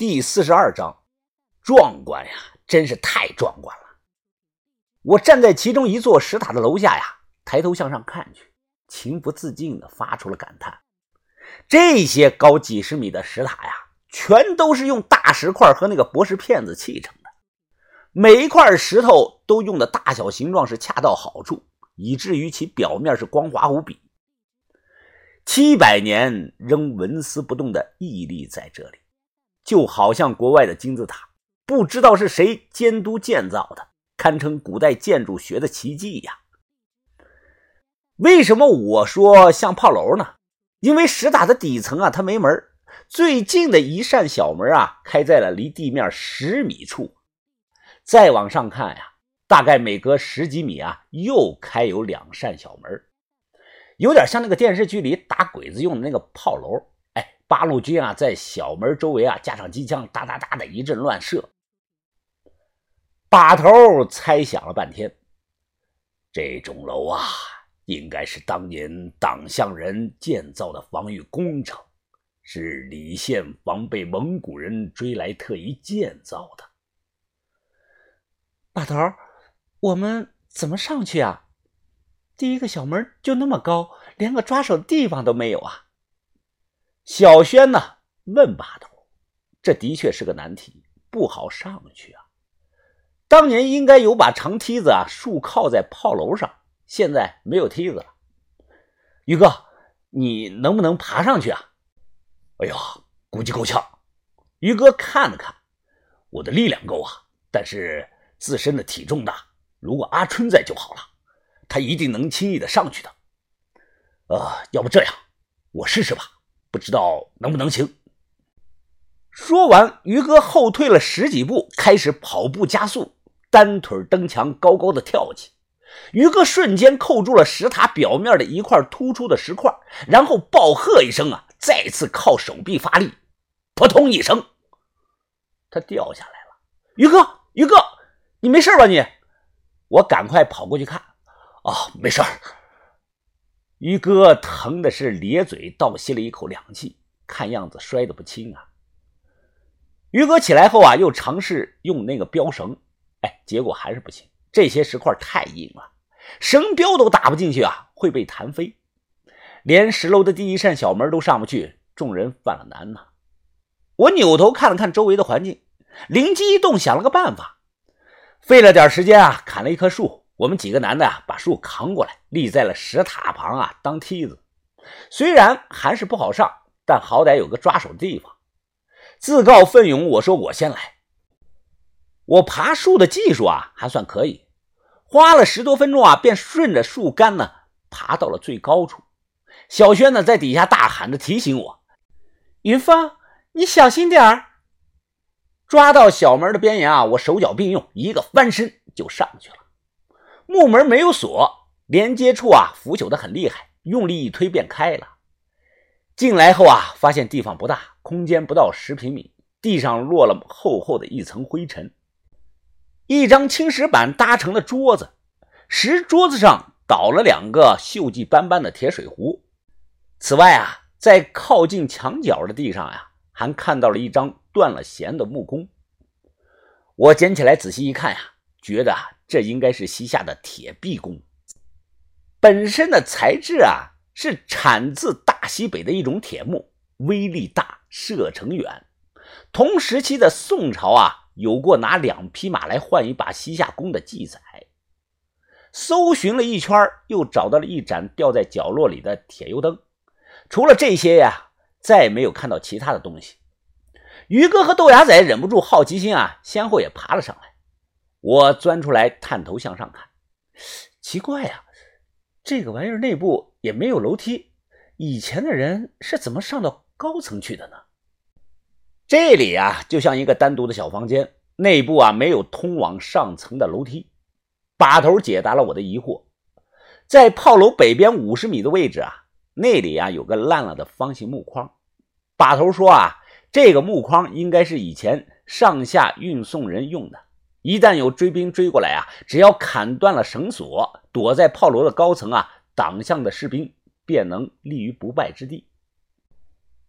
第四十二章，壮观呀，真是太壮观了！我站在其中一座石塔的楼下呀，抬头向上看去，情不自禁地发出了感叹：这些高几十米的石塔呀，全都是用大石块和那个博士片子砌成的，每一块石头都用的大小形状是恰到好处，以至于其表面是光滑无比。七百年仍纹丝不动地屹立在这里。就好像国外的金字塔，不知道是谁监督建造的，堪称古代建筑学的奇迹呀。为什么我说像炮楼呢？因为石塔的底层啊，它没门，最近的一扇小门啊，开在了离地面十米处。再往上看呀，大概每隔十几米啊，又开有两扇小门，有点像那个电视剧里打鬼子用的那个炮楼。八路军啊，在小门周围啊架上机枪，哒哒哒的一阵乱射。把头猜想了半天，这种楼啊，应该是当年党项人建造的防御工程，是李宪防备蒙古人追来特意建造的。把头，我们怎么上去啊？第一个小门就那么高，连个抓手的地方都没有啊！小轩呢？问把头，这的确是个难题，不好上去啊。当年应该有把长梯子啊，竖靠在炮楼上，现在没有梯子了。于哥，你能不能爬上去啊？哎呀，估计够呛。于哥看了看，我的力量够啊，但是自身的体重大。如果阿春在就好了，他一定能轻易的上去的。呃，要不这样，我试试吧。不知道能不能行。说完，于哥后退了十几步，开始跑步加速，单腿蹬墙，高高的跳起。于哥瞬间扣住了石塔表面的一块突出的石块，然后暴喝一声：“啊！”再次靠手臂发力，扑通一声，他掉下来了。于哥，于哥，你没事吧？你，我赶快跑过去看。啊，没事儿。于哥疼的是咧嘴倒吸了一口凉气，看样子摔得不轻啊。于哥起来后啊，又尝试用那个标绳，哎，结果还是不行，这些石块太硬了，绳标都打不进去啊，会被弹飞。连十楼的第一扇小门都上不去，众人犯了难呐。我扭头看了看周围的环境，灵机一动，想了个办法，费了点时间啊，砍了一棵树。我们几个男的啊，把树扛过来，立在了石塔旁啊，当梯子。虽然还是不好上，但好歹有个抓手的地方。自告奋勇，我说我先来。我爬树的技术啊，还算可以，花了十多分钟啊，便顺着树干呢，爬到了最高处。小轩呢，在底下大喊着提醒我：“云峰，你小心点儿。”抓到小门的边沿啊，我手脚并用，一个翻身就上去了。木门没有锁，连接处啊腐朽的很厉害，用力一推便开了。进来后啊，发现地方不大，空间不到十平米，地上落了厚厚的一层灰尘。一张青石板搭成的桌子，石桌子上倒了两个锈迹斑斑的铁水壶。此外啊，在靠近墙角的地上呀，还看到了一张断了弦的木弓。我捡起来仔细一看呀，觉得。这应该是西夏的铁壁弓，本身的材质啊是产自大西北的一种铁木，威力大，射程远。同时期的宋朝啊，有过拿两匹马来换一把西夏弓的记载。搜寻了一圈，又找到了一盏吊在角落里的铁油灯。除了这些呀，再没有看到其他的东西。于哥和豆芽仔忍不住好奇心啊，先后也爬了上来。我钻出来，探头向上看，奇怪呀，这个玩意儿内部也没有楼梯，以前的人是怎么上到高层去的呢？这里啊，就像一个单独的小房间，内部啊没有通往上层的楼梯。把头解答了我的疑惑，在炮楼北边五十米的位置啊，那里啊有个烂了的方形木框。把头说啊，这个木框应该是以前上下运送人用的。一旦有追兵追过来啊，只要砍断了绳索，躲在炮楼的高层啊，党项的士兵便能立于不败之地。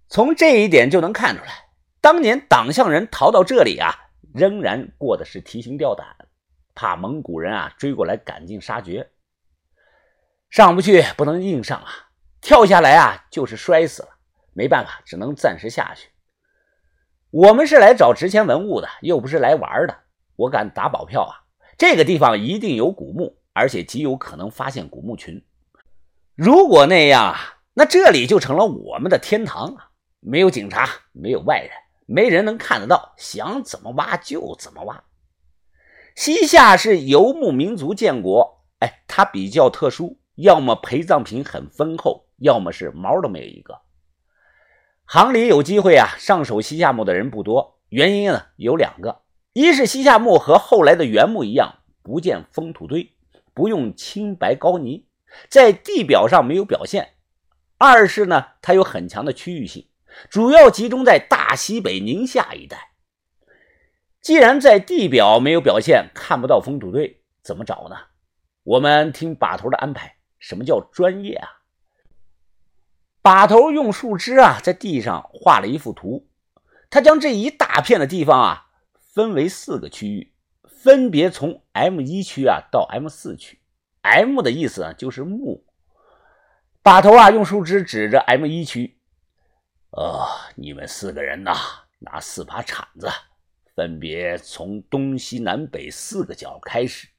从这一点就能看出来，当年党项人逃到这里啊，仍然过的是提心吊胆，怕蒙古人啊追过来赶尽杀绝。上不去不能硬上啊，跳下来啊就是摔死了，没办法，只能暂时下去。我们是来找值钱文物的，又不是来玩的。我敢打保票啊，这个地方一定有古墓，而且极有可能发现古墓群。如果那样啊，那这里就成了我们的天堂啊！没有警察，没有外人，没人能看得到，想怎么挖就怎么挖。西夏是游牧民族建国，哎，它比较特殊，要么陪葬品很丰厚，要么是毛都没有一个。行里有机会啊，上手西夏墓的人不多，原因呢有两个：一是西夏墓和后来的原墓一样，不见封土堆，不用青白高泥。在地表上没有表现。二是呢，它有很强的区域性，主要集中在大西北宁夏一带。既然在地表没有表现，看不到封土堆，怎么找呢？我们听把头的安排。什么叫专业啊？把头用树枝啊，在地上画了一幅图。他将这一大片的地方啊，分为四个区域，分别从 M 一区啊到 M 四区。M 的意思呢，就是木。把头啊，用树枝指着 M 一区，呃，你们四个人呐，拿四把铲子，分别从东西南北四个角开始，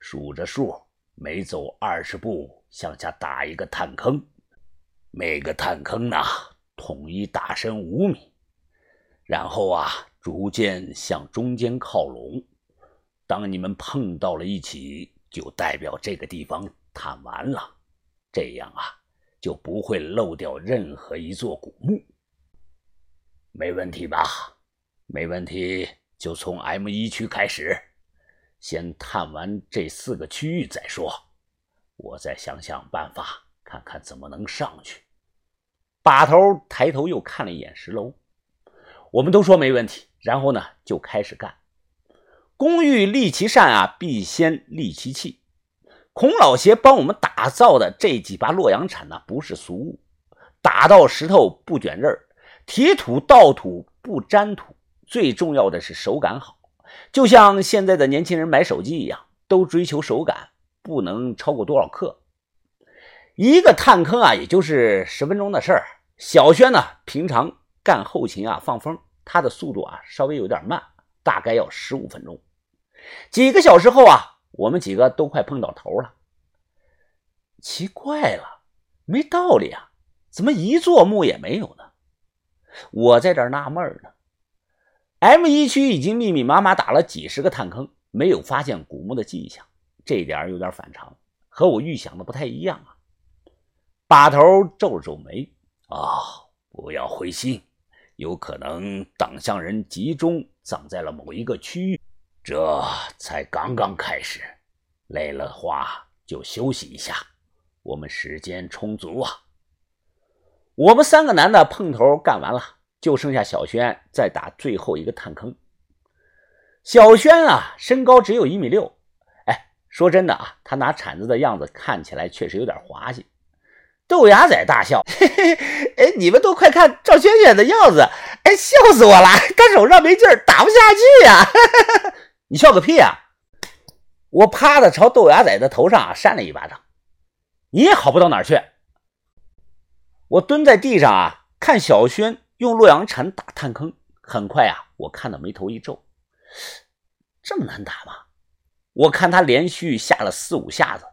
数着数，每走二十步向下打一个探坑，每个探坑呢，统一打深五米，然后啊，逐渐向中间靠拢。当你们碰到了一起。就代表这个地方探完了，这样啊就不会漏掉任何一座古墓。没问题吧？没问题，就从 M 一区开始，先探完这四个区域再说。我再想想办法，看看怎么能上去。把头抬头又看了一眼石楼，我们都说没问题，然后呢就开始干。工欲利其善啊，必先利其器。孔老邪帮我们打造的这几把洛阳铲呢，不是俗物，打到石头不卷刃儿，提土倒土不粘土，最重要的是手感好。就像现在的年轻人买手机一样，都追求手感，不能超过多少克。一个探坑啊，也就是十分钟的事儿。小轩呢，平常干后勤啊，放风，他的速度啊稍微有点慢，大概要十五分钟。几个小时后啊，我们几个都快碰到头了。奇怪了，没道理啊，怎么一座墓也没有呢？我在这纳闷呢。M 一区已经密密麻麻打了几十个探坑，没有发现古墓的迹象，这点有点反常，和我预想的不太一样啊。把头皱了皱眉：“啊，不要灰心，有可能党项人集中葬在了某一个区域。”这才刚刚开始，累了的话就休息一下，我们时间充足啊。我们三个男的碰头干完了，就剩下小轩在打最后一个探坑。小轩啊，身高只有一米六，哎，说真的啊，他拿铲子的样子看起来确实有点滑稽。豆芽仔大笑，嘿嘿，哎，你们都快看赵轩轩的样子，哎，笑死我了，他手上没劲儿，打不下去呀。你笑个屁啊！我啪的朝豆芽仔的头上啊扇了一巴掌，你也好不到哪儿去。我蹲在地上啊，看小轩用洛阳铲打探坑。很快啊，我看到眉头一皱，这么难打吗？我看他连续下了四五下子，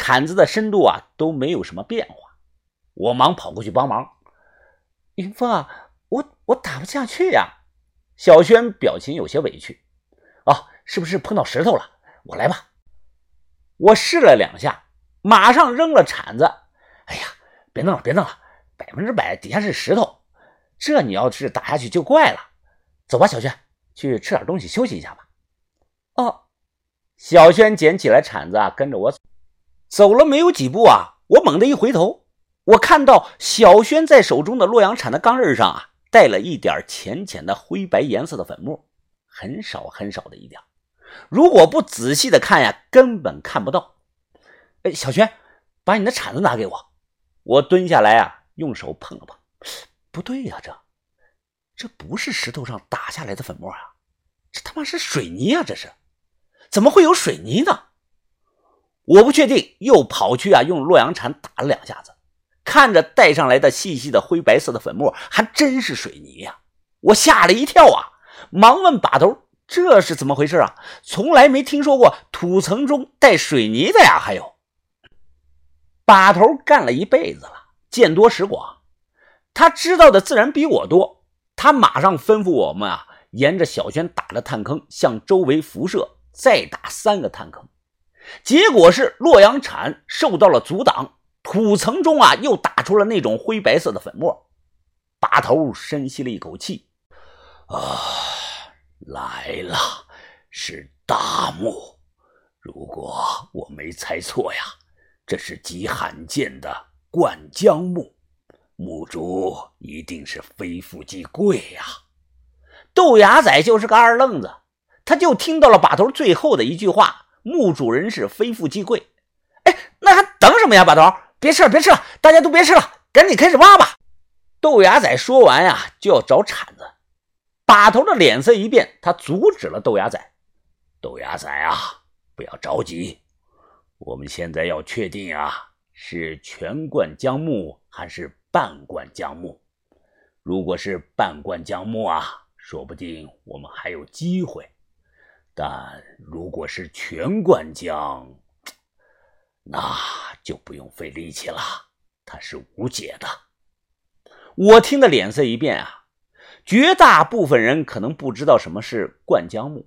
铲子的深度啊都没有什么变化。我忙跑过去帮忙。云峰啊，我我打不下去呀。小轩表情有些委屈。哦，是不是碰到石头了？我来吧。我试了两下，马上扔了铲子。哎呀，别弄了，别弄了，百分之百底下是石头。这你要是打下去就怪了。走吧，小轩，去吃点东西休息一下吧。哦，小轩捡起来铲子啊，跟着我走。走了没有几步啊，我猛地一回头，我看到小轩在手中的洛阳铲的钢刃上啊，带了一点浅浅的灰白颜色的粉末。很少很少的一点，如果不仔细的看呀，根本看不到。哎，小轩，把你的铲子拿给我。我蹲下来啊，用手碰了碰，不对呀，这这不是石头上打下来的粉末啊，这他妈是水泥啊！这是怎么会有水泥呢？我不确定，又跑去啊，用洛阳铲打了两下子，看着带上来的细细的灰白色的粉末，还真是水泥呀！我吓了一跳啊，忙问把头：“这是怎么回事啊？从来没听说过土层中带水泥的呀！”还有，把头干了一辈子了，见多识广，他知道的自然比我多。他马上吩咐我们啊，沿着小圈打了探坑，向周围辐射，再打三个探坑。结果是洛阳铲受到了阻挡，土层中啊又打出了那种灰白色的粉末。把头深吸了一口气，啊，来了，是大木。如果我没猜错呀，这是极罕见的灌浆木，木主一定是非富即贵呀。豆芽仔就是个二愣子，他就听到了把头最后的一句话。墓主人是非富即贵，哎，那还等什么呀？把头，别吃了，别吃了，大家都别吃了，赶紧开始挖吧。豆芽仔说完呀，就要找铲子。把头的脸色一变，他阻止了豆芽仔。豆芽仔啊，不要着急，我们现在要确定啊，是全灌浆木还是半灌浆木。如果是半灌浆木啊，说不定我们还有机会。但如果是全灌浆，那就不用费力气了，它是无解的。我听的脸色一变啊！绝大部分人可能不知道什么是灌浆木。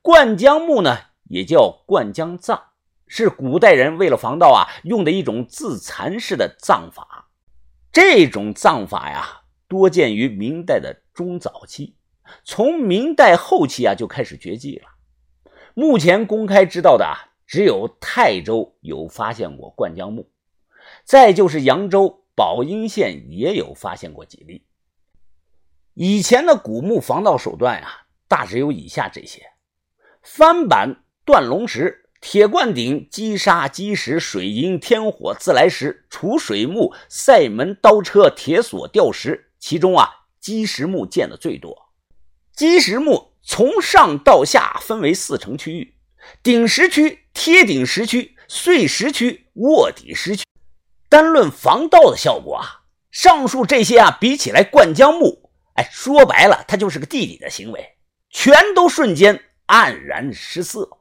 灌浆木呢，也叫灌浆葬，是古代人为了防盗啊，用的一种自残式的葬法。这种葬法呀，多见于明代的中早期。从明代后期啊，就开始绝迹了。目前公开知道的啊，只有泰州有发现过灌浆木，再就是扬州宝应县也有发现过几例。以前的古墓防盗手段呀，大致有以下这些：翻板断龙石、铁灌顶、击沙击石、水银、天火、自来石、储水木、塞门刀车、铁锁、吊石。其中啊，击石木见的最多。击石木从上到下分为四层区域：顶石区、贴顶石区、碎石区、卧底石区。单论防盗的效果啊，上述这些啊，比起来灌浆木，哎，说白了，它就是个弟弟的行为，全都瞬间黯然失色。